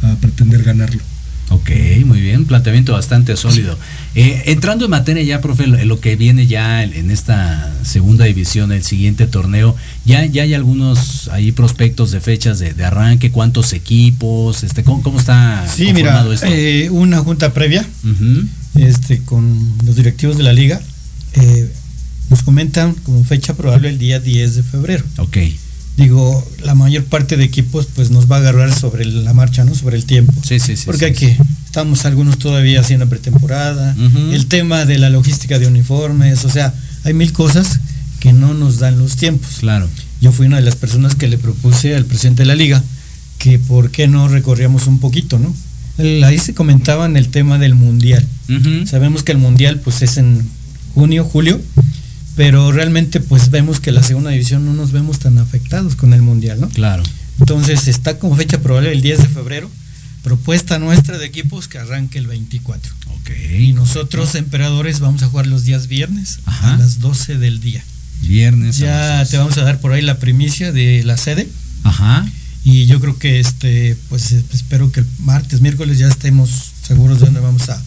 a pretender ganarlo. Ok, muy bien, planteamiento bastante sólido. Eh, entrando en materia ya, profe, lo que viene ya en esta segunda división, el siguiente torneo, ya, ya hay algunos ahí prospectos de fechas de, de arranque, cuántos equipos, este, ¿cómo, cómo está sí, mira, esto? Eh, una junta previa uh -huh. este, con los directivos de la liga, eh, nos comentan como fecha probable el día 10 de febrero. Ok digo, la mayor parte de equipos pues nos va a agarrar sobre la marcha, ¿no? Sobre el tiempo. Sí, sí, sí. Porque sí, que, estamos algunos todavía haciendo pretemporada, uh -huh. el tema de la logística de uniformes, o sea, hay mil cosas que no nos dan los tiempos. Claro. Yo fui una de las personas que le propuse al presidente de la liga que por qué no recorríamos un poquito, ¿no? El, ahí se comentaba en el tema del mundial. Uh -huh. Sabemos que el mundial pues es en junio, julio, pero realmente pues vemos que la segunda división no nos vemos tan afectados con el mundial, ¿no? Claro. Entonces está como fecha probable el 10 de febrero, propuesta nuestra de equipos que arranque el 24. Ok. Y nosotros, emperadores, vamos a jugar los días viernes Ajá. a las 12 del día. Viernes. Ya te vamos a dar por ahí la primicia de la sede. Ajá. Y yo creo que este, pues espero que el martes, miércoles ya estemos seguros de dónde vamos a,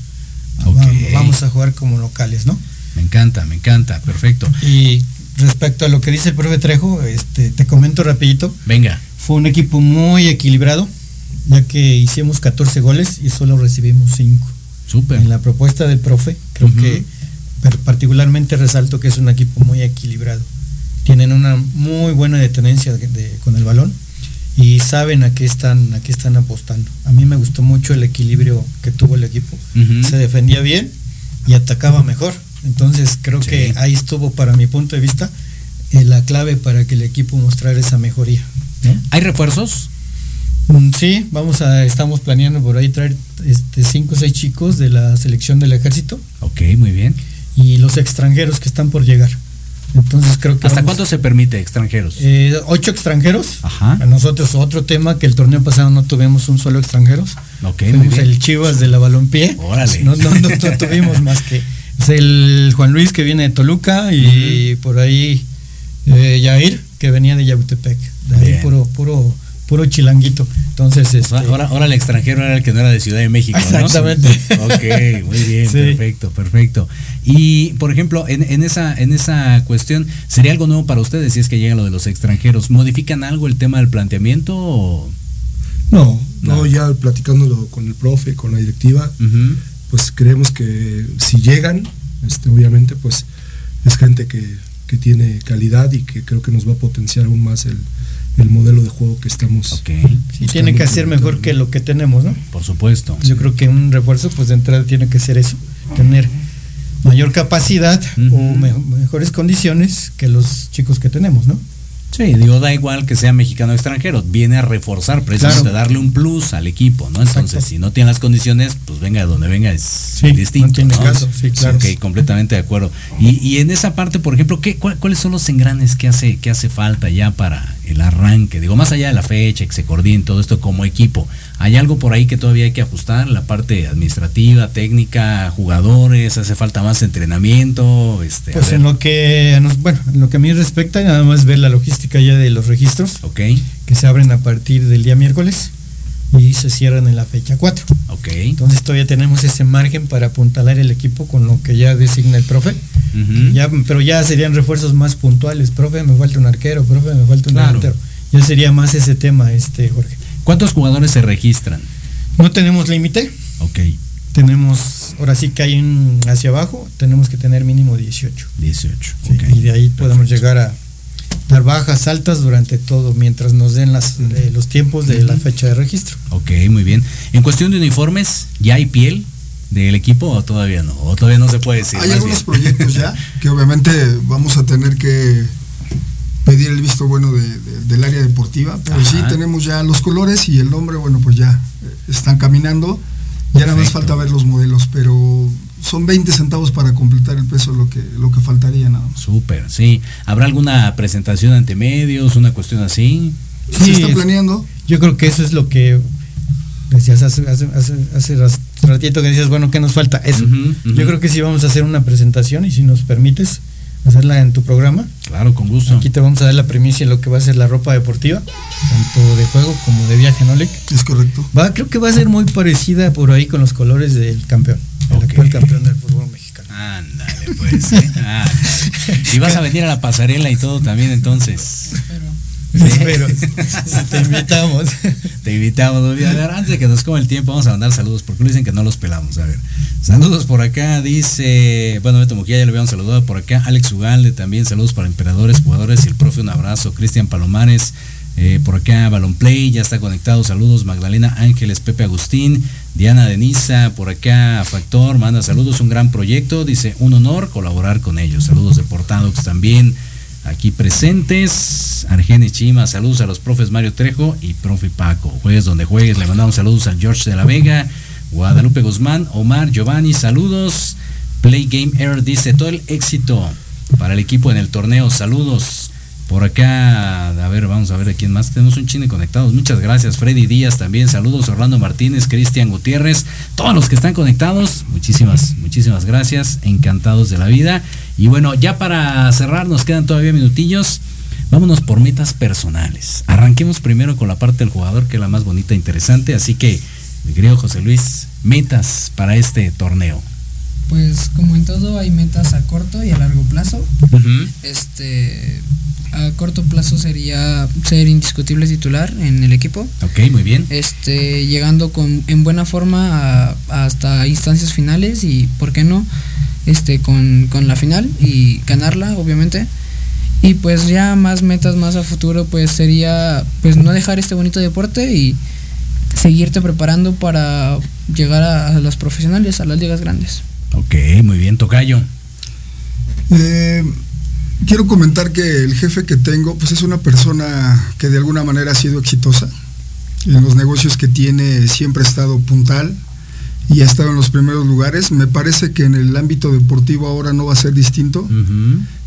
okay. vamos a jugar como locales, ¿no? Me encanta, me encanta, perfecto. Y respecto a lo que dice el profe Trejo, este, te comento rapidito. Venga. Fue un equipo muy equilibrado, ya que hicimos 14 goles y solo recibimos 5. Súper. En la propuesta del profe, creo uh -huh. que particularmente resalto que es un equipo muy equilibrado. Tienen una muy buena detenencia de, de, con el balón y saben a qué están a qué están apostando. A mí me gustó mucho el equilibrio que tuvo el equipo. Uh -huh. Se defendía bien y atacaba mejor entonces creo sí. que ahí estuvo para mi punto de vista eh, la clave para que el equipo mostrara esa mejoría. ¿no? ¿Hay refuerzos? Mm, sí, vamos a, estamos planeando por ahí traer este, cinco o seis chicos de la selección del ejército. Ok, muy bien. Y los extranjeros que están por llegar. Entonces creo que ¿Hasta cuánto se permite extranjeros? Eh, ocho extranjeros. Ajá. A nosotros otro tema que el torneo pasado no tuvimos un solo extranjeros. Ok, Fuimos el Chivas de la Balompié. Órale. No, no, no, no tuvimos más que es el Juan Luis que viene de Toluca y uh -huh. por ahí eh, Yair que venía de Yautepec. De ahí puro, puro, puro chilanguito. Entonces, este, ahora, ahora el extranjero era el que no era de Ciudad de México. Exactamente. ok, muy bien, perfecto, perfecto. Y por ejemplo, en, en, esa, en esa cuestión, ¿sería algo nuevo para ustedes si es que llega lo de los extranjeros? ¿Modifican algo el tema del planteamiento? O? No, no, ya platicándolo con el profe, con la directiva, pues creemos que si llegan, este, obviamente, pues es gente que, que, tiene calidad y que creo que nos va a potenciar aún más el, el modelo de juego que estamos. Okay. Sí, tiene que hacer mejor que lo que tenemos, ¿no? Por supuesto. Yo creo que un refuerzo, pues de entrada tiene que ser eso, tener mayor capacidad o mejores condiciones que los chicos que tenemos, ¿no? Sí, digo, da igual que sea mexicano o extranjero, viene a reforzar, precisamente a darle un plus al equipo, ¿no? Entonces, si no tiene las condiciones, pues venga de donde venga, es distinto. No caso, sí, claro. Ok, completamente de acuerdo. Y, y en esa parte, por ejemplo, ¿qué, ¿cuáles son los engranes que hace, que hace falta ya para el arranque? Digo, más allá de la fecha, que se coordine todo esto como equipo, ¿hay algo por ahí que todavía hay que ajustar? La parte administrativa, técnica, jugadores, hace falta más entrenamiento. Este, pues en lo que, bueno, en lo que a mí respecta, nada más ver la logística ya de los registros. Ok. Que se abren a partir del día miércoles y se cierran en la fecha 4. Ok. Entonces todavía tenemos ese margen para apuntalar el equipo con lo que ya designa el profe. ya, pero ya serían refuerzos más puntuales. Profe, me falta un arquero, profe, me falta un delantero. Ya sería más ese tema, este Jorge. ¿Cuántos jugadores se registran? No tenemos límite. Ok. Tenemos, ahora sí que hay un hacia abajo, tenemos que tener mínimo 18. 18. Y de ahí podemos llegar a dar bajas, altas durante todo, mientras nos den las, eh, los tiempos de la fecha de registro. Ok, muy bien. En cuestión de uniformes, ¿ya hay piel del equipo o todavía no? ¿O todavía no se puede decir? Hay algunos proyectos ya que obviamente vamos a tener que pedir el visto bueno del área deportiva, pero sí tenemos ya los colores y el nombre, bueno, pues ya eh, están caminando. Ya nada más falta ver los modelos, pero son 20 centavos para completar el peso lo que lo que faltaría nada más. Súper, sí. ¿Habrá alguna presentación ante medios, una cuestión así? Sí, ¿Se está planeando? Yo creo que eso es lo que decías hace, hace, hace, ratito que decías, bueno, ¿qué nos falta? Eso. Yo creo que sí vamos a hacer una presentación y si nos permites hacerla en tu programa. Claro, con gusto. Aquí te vamos a dar la primicia de lo que va a ser la ropa deportiva, tanto de juego como de viaje, ¿no, Lek? Es correcto. Va, creo que va a ser muy parecida por ahí con los colores del campeón, el actual campeón del fútbol mexicano. Ándale, pues. ¿eh? Y vas a venir a la pasarela y todo también entonces. Espero. te invitamos. Te invitamos. A ver, antes de que nos coma el tiempo, vamos a mandar saludos, porque dicen que no los pelamos. A ver. Saludos por acá, dice. Bueno, Beto Mujía ya le habíamos saludado por acá. Alex Ugalde también. Saludos para emperadores, jugadores y el profe. Un abrazo. Cristian Palomares. Eh, por acá Balon Play, ya está conectado. Saludos, Magdalena Ángeles, Pepe Agustín, Diana Denisa, por acá Factor, manda saludos, un gran proyecto. Dice, un honor colaborar con ellos. Saludos de Portadox también aquí presentes. Argenis Chima, saludos a los profes Mario Trejo y profe Paco. Juegues donde juegues, le mandamos saludos al George de la Vega, Guadalupe Guzmán, Omar, Giovanni, saludos. Play Game Air dice todo el éxito para el equipo en el torneo, saludos. Por acá, a ver, vamos a ver de quién más. Tenemos un chine conectados. Muchas gracias. Freddy Díaz también. Saludos. Orlando Martínez, Cristian Gutiérrez. Todos los que están conectados. Muchísimas, muchísimas gracias. Encantados de la vida. Y bueno, ya para cerrar, nos quedan todavía minutillos. Vámonos por metas personales. Arranquemos primero con la parte del jugador, que es la más bonita e interesante. Así que, mi querido José Luis, metas para este torneo. Pues como en todo hay metas a corto y a largo plazo. Este a corto plazo sería ser indiscutible titular en el equipo. Ok, muy bien. Este, llegando con, en buena forma hasta instancias finales y, ¿por qué no? Este, con, la final y ganarla, obviamente. Y pues ya más metas más a futuro, pues sería pues no dejar este bonito deporte y seguirte preparando para llegar a, a las profesionales, a las ligas grandes. Ok, muy bien, Tocayo. Eh, quiero comentar que el jefe que tengo, pues es una persona que de alguna manera ha sido exitosa. En los negocios que tiene siempre ha estado puntal y ha estado en los primeros lugares. Me parece que en el ámbito deportivo ahora no va a ser distinto.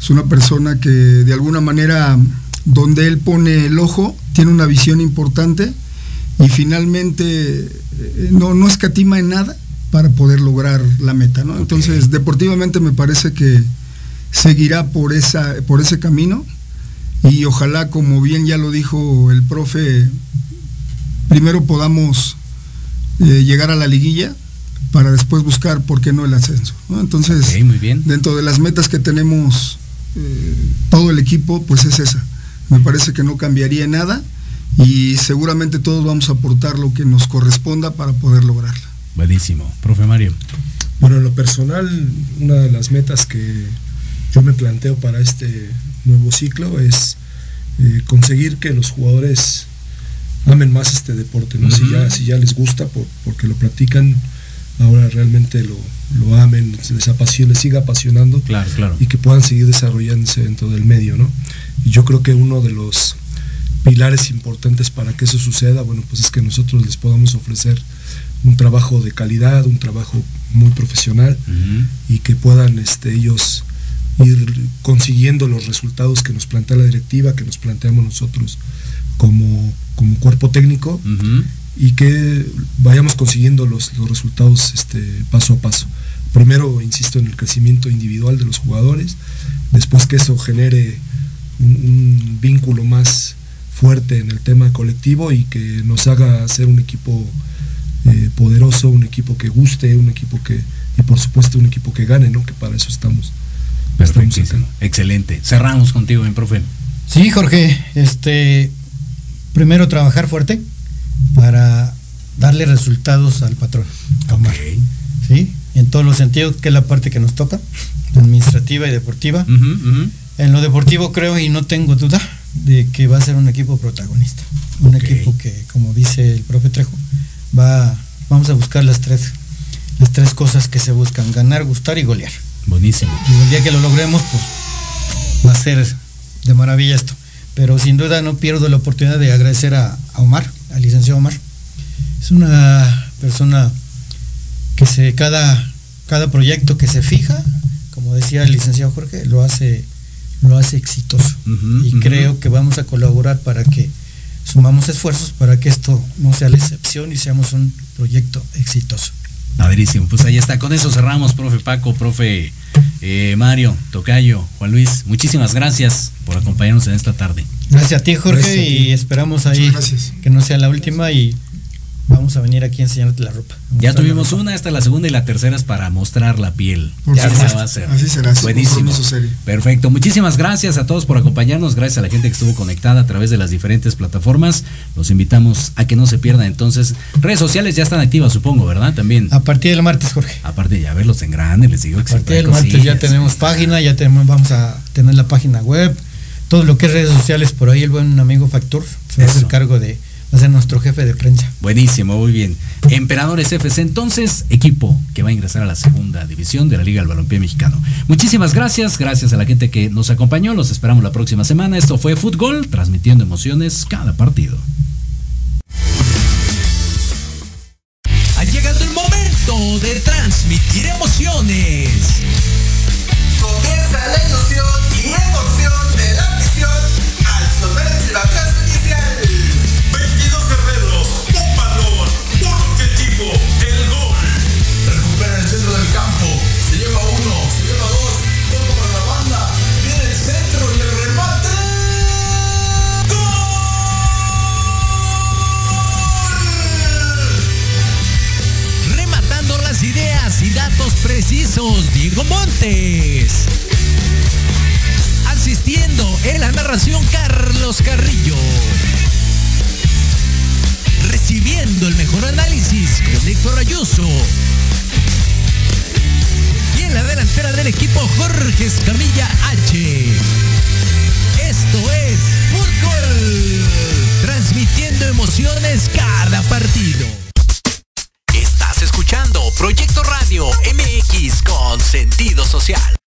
Es una persona que de alguna manera, donde él pone el ojo, tiene una visión importante y finalmente eh, no, no escatima en nada para poder lograr la meta. ¿no? Entonces, deportivamente me parece que seguirá por, esa, por ese camino y ojalá, como bien ya lo dijo el profe, primero podamos eh, llegar a la liguilla para después buscar, ¿por qué no el ascenso? ¿no? Entonces, muy bien. dentro de las metas que tenemos eh, todo el equipo, pues es esa. Me parece que no cambiaría nada y seguramente todos vamos a aportar lo que nos corresponda para poder lograrla. Buenísimo. Profe Mario. Bueno, en lo personal, una de las metas que yo me planteo para este nuevo ciclo es eh, conseguir que los jugadores amen más este deporte, ¿no? si, ya, si ya les gusta por, porque lo practican, ahora realmente lo, lo amen, les les siga apasionando Claro, claro. y que puedan seguir desarrollándose dentro del medio, ¿no? Y yo creo que uno de los pilares importantes para que eso suceda, bueno, pues es que nosotros les podamos ofrecer un trabajo de calidad, un trabajo muy profesional y que puedan este, ellos ir consiguiendo los resultados que nos plantea la directiva, que nos planteamos nosotros como, como cuerpo técnico y que vayamos consiguiendo los, los resultados este, paso a paso. Primero, insisto, en el crecimiento individual de los jugadores, después que eso genere un, un vínculo más fuerte en el tema colectivo y que nos haga ser un equipo eh, poderoso, un equipo que guste, un equipo que, y por supuesto un equipo que gane, ¿no? Que para eso estamos. Perfectísimo. Excelente. Cerramos contigo, mi profe. Sí, Jorge, este primero trabajar fuerte para darle resultados al patrón, a Omar. ¿Sí? En todos los sentidos, que es la parte que nos toca, administrativa y deportiva. En lo deportivo creo y no tengo duda de que va a ser un equipo protagonista. Un equipo que, como dice el profe Trejo, va, vamos a buscar las tres, las tres cosas que se buscan, ganar, gustar y golear. Buenísimo. Y el día que lo logremos, pues va a ser de maravilla esto. Pero sin duda no pierdo la oportunidad de agradecer a, a Omar, al licenciado Omar. Es una persona que se, cada, cada proyecto que se fija, como decía el licenciado Jorge, lo hace, lo hace exitoso. y creo que vamos a colaborar para que sumamos esfuerzos para que esto no sea la excepción y seamos un proyecto exitoso. Padrísimo, pues ahí está. Con eso cerramos, profe Paco, profe eh, Mario, Tocayo, Juan Luis. Muchísimas gracias por acompañarnos en esta tarde. Gracias a ti, Jorge, Gracias a ti. y esperamos ahí que no sea la última y vamos a venir aquí a enseñarte la ropa. Ya tuvimos ropa. una, esta es la segunda y la tercera es para mostrar la piel. Por ya se va a hacer. Así será, Buenísimo. serio. Perfecto. Muchísimas gracias a todos por acompañarnos. Gracias a la gente que estuvo conectada a través de las diferentes plataformas. Los invitamos a que no se pierdan. Entonces, redes sociales ya están activas, supongo, ¿verdad? También. A partir del martes, Jorge. Aparte ya verlos en grande, les digo que A partir del martes ya tenemos página, ya tenemos, vamos a tener la página web, todo lo que es redes sociales por ahí, el buen amigo Factor se va a hacer cargo de, va a ser nuestro jefe de prensa. Buenísimo, muy bien. Emperadores FC, entonces, equipo que va a ingresar a la segunda división de la Liga del Balompié Mexicano. Muchísimas gracias, gracias a la gente que nos acompañó. Los esperamos la próxima semana. Esto fue Fútbol, transmitiendo emociones cada partido. Carlos Carrillo. Recibiendo el mejor análisis con Héctor Ayuso. Y en la delantera del equipo, Jorge Escamilla H. Esto es Fútbol. Transmitiendo emociones cada partido. Estás escuchando Proyecto Radio MX con sentido social.